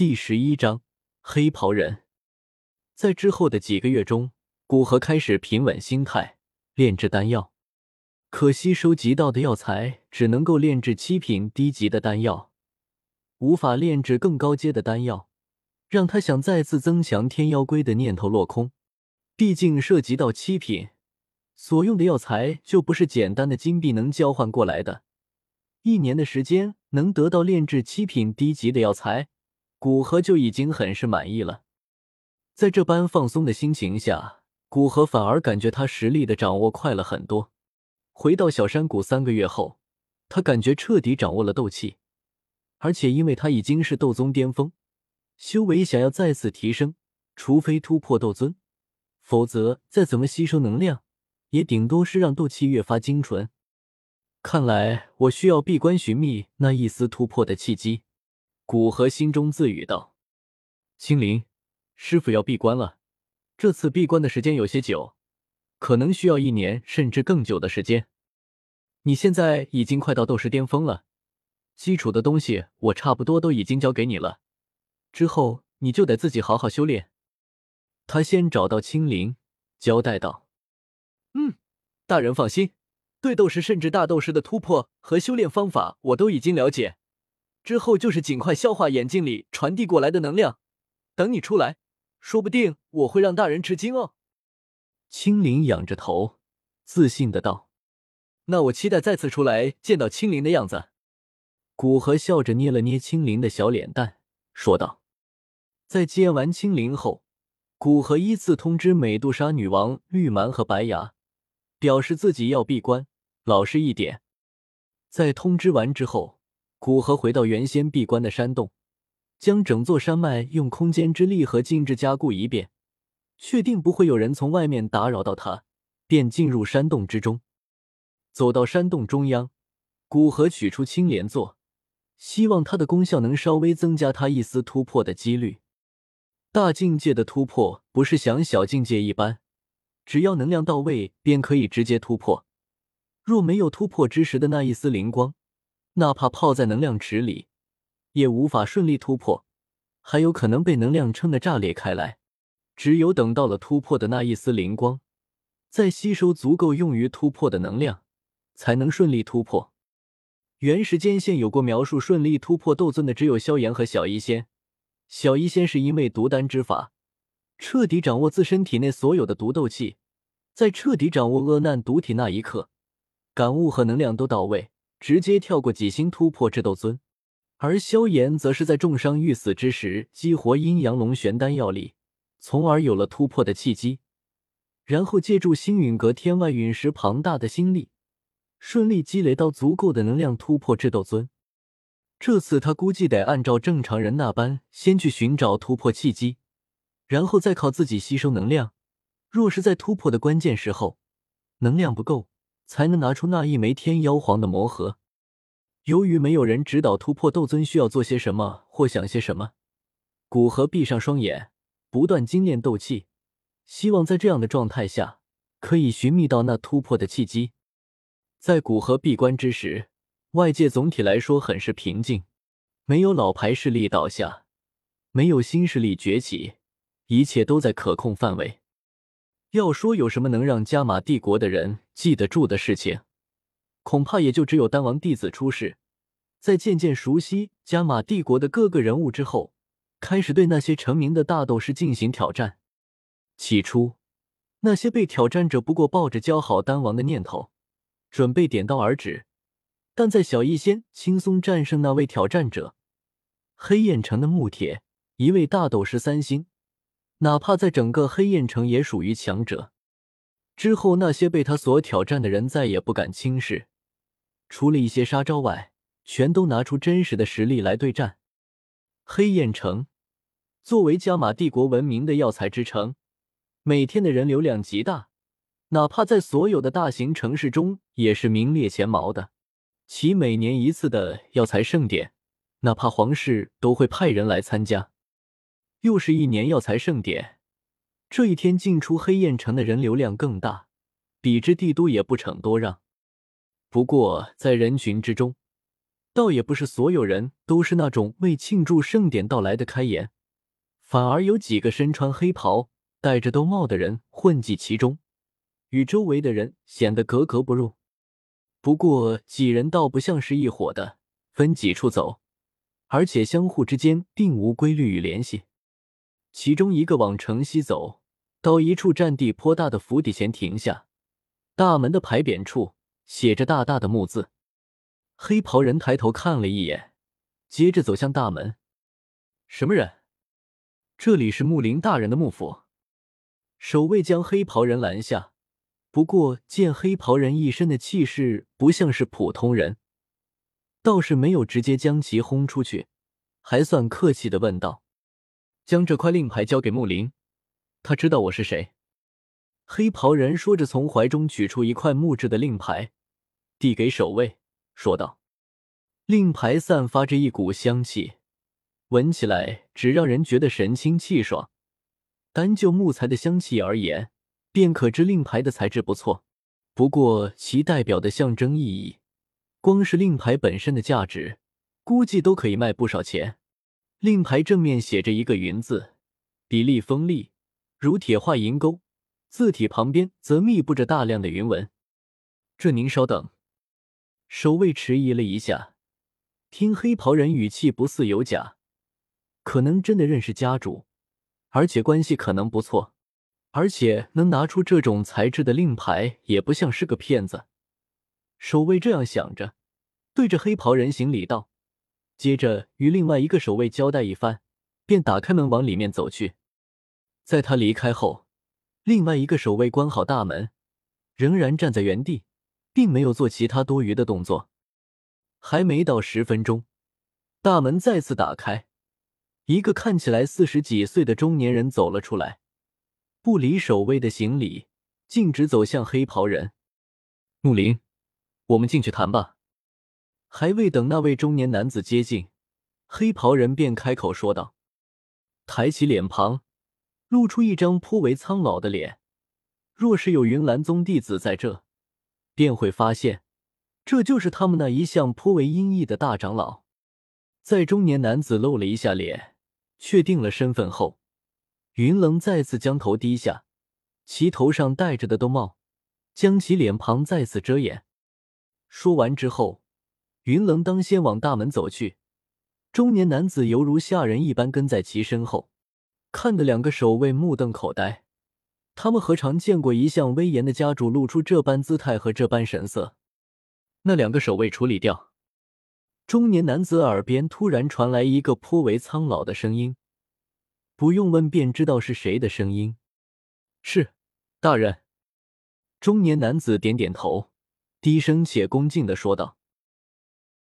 第十一章黑袍人。在之后的几个月中，古河开始平稳心态，炼制丹药。可惜收集到的药材只能够炼制七品低级的丹药，无法炼制更高阶的丹药，让他想再次增强天妖龟的念头落空。毕竟涉及到七品，所用的药材就不是简单的金币能交换过来的。一年的时间能得到炼制七品低级的药材，古河就已经很是满意了。在这般放松的心情下，古河反而感觉他实力的掌握快了很多。回到小山谷三个月后，他感觉彻底掌握了斗气，而且因为他已经是斗宗巅峰，修为想要再次提升，除非突破斗尊，否则再怎么吸收能量，也顶多是让斗气越发精纯。看来我需要闭关寻觅那一丝突破的契机。古河心中自语道：“青灵，师傅要闭关了，这次闭关的时间有些久。”可能需要一年甚至更久的时间。你现在已经快到斗师巅峰了，基础的东西我差不多都已经教给你了，之后你就得自己好好修炼。他先找到青灵，交代道：“嗯，大人放心，对斗师甚至大斗师的突破和修炼方法我都已经了解，之后就是尽快消化眼睛里传递过来的能量。等你出来，说不定我会让大人吃惊哦。”青灵仰着头，自信的道：“那我期待再次出来见到青灵的样子。”古河笑着捏了捏青灵的小脸蛋，说道：“在接完青灵后，古河依次通知美杜莎女王、绿蛮和白牙，表示自己要闭关，老实一点。”在通知完之后，古河回到原先闭关的山洞，将整座山脉用空间之力和禁制加固一遍。确定不会有人从外面打扰到他，便进入山洞之中。走到山洞中央，古河取出青莲座，希望它的功效能稍微增加他一丝突破的几率。大境界的突破不是像小境界一般，只要能量到位便可以直接突破。若没有突破之时的那一丝灵光，哪怕泡在能量池里，也无法顺利突破，还有可能被能量撑得炸裂开来。只有等到了突破的那一丝灵光，再吸收足够用于突破的能量，才能顺利突破。原时间线有过描述，顺利突破斗尊的只有萧炎和小医仙。小医仙是因为独丹之法，彻底掌握自身体内所有的毒斗气，在彻底掌握恶难毒体那一刻，感悟和能量都到位，直接跳过几星突破至斗尊。而萧炎则是在重伤欲死之时，激活阴阳龙玄丹药力。从而有了突破的契机，然后借助星陨阁天外陨石庞大的心力，顺利积累到足够的能量突破至斗尊。这次他估计得按照正常人那般，先去寻找突破契机，然后再靠自己吸收能量。若是在突破的关键时候能量不够，才能拿出那一枚天妖皇的魔核。由于没有人指导突破斗尊需要做些什么或想些什么，古河闭上双眼。不断精炼斗气，希望在这样的状态下可以寻觅到那突破的契机。在古河闭关之时，外界总体来说很是平静，没有老牌势力倒下，没有新势力崛起，一切都在可控范围。要说有什么能让加玛帝国的人记得住的事情，恐怕也就只有丹王弟子出世，在渐渐熟悉加玛帝国的各个人物之后。开始对那些成名的大斗士进行挑战。起初，那些被挑战者不过抱着交好丹王的念头，准备点到而止。但在小医仙轻松战胜那位挑战者，黑焰城的木铁一位大斗士三星，哪怕在整个黑焰城也属于强者。之后，那些被他所挑战的人再也不敢轻视，除了一些杀招外，全都拿出真实的实力来对战。黑焰城。作为加玛帝国闻名的药材之城，每天的人流量极大，哪怕在所有的大型城市中也是名列前茅的。其每年一次的药材盛典，哪怕皇室都会派人来参加。又是一年药材盛典，这一天进出黑焰城的人流量更大，比之帝都也不逞多让。不过在人群之中，倒也不是所有人都是那种为庆祝盛典到来的开颜，反而有几个身穿黑袍、戴着兜帽的人混迹其中，与周围的人显得格格不入。不过几人倒不像是一伙的，分几处走，而且相互之间并无规律与联系。其中一个往城西走，到一处占地颇大的府邸前停下，大门的牌匾处写着大大的“木”字。黑袍人抬头看了一眼，接着走向大门。什么人？这里是木林大人的幕府。守卫将黑袍人拦下。不过见黑袍人一身的气势不像是普通人，倒是没有直接将其轰出去，还算客气的问道：“将这块令牌交给木林，他知道我是谁。”黑袍人说着，从怀中取出一块木质的令牌，递给守卫，说道：“令牌散发着一股香气，闻起来只让人觉得神清气爽。单就木材的香气而言。”便可知令牌的材质不错，不过其代表的象征意义，光是令牌本身的价值，估计都可以卖不少钱。令牌正面写着一个“云”字，笔力锋利，如铁画银钩，字体旁边则密布着大量的云纹。这您稍等。守卫迟疑了一下，听黑袍人语气不似有假，可能真的认识家主，而且关系可能不错。而且能拿出这种材质的令牌，也不像是个骗子。守卫这样想着，对着黑袍人行礼道，接着与另外一个守卫交代一番，便打开门往里面走去。在他离开后，另外一个守卫关好大门，仍然站在原地，并没有做其他多余的动作。还没到十分钟，大门再次打开，一个看起来四十几岁的中年人走了出来。不理守卫的行礼，径直走向黑袍人。木林，我们进去谈吧。还未等那位中年男子接近，黑袍人便开口说道，抬起脸庞，露出一张颇为苍老的脸。若是有云岚宗弟子在这，便会发现，这就是他们那一向颇为阴翳的大长老。在中年男子露了一下脸，确定了身份后。云冷再次将头低下，其头上戴着的兜帽将其脸庞再次遮掩。说完之后，云冷当先往大门走去，中年男子犹如下人一般跟在其身后，看的两个守卫目瞪口呆。他们何尝见过一向威严的家主露出这般姿态和这般神色？那两个守卫处理掉。中年男子耳边突然传来一个颇为苍老的声音。不用问便知道是谁的声音。是，大人。中年男子点点头，低声且恭敬的说道。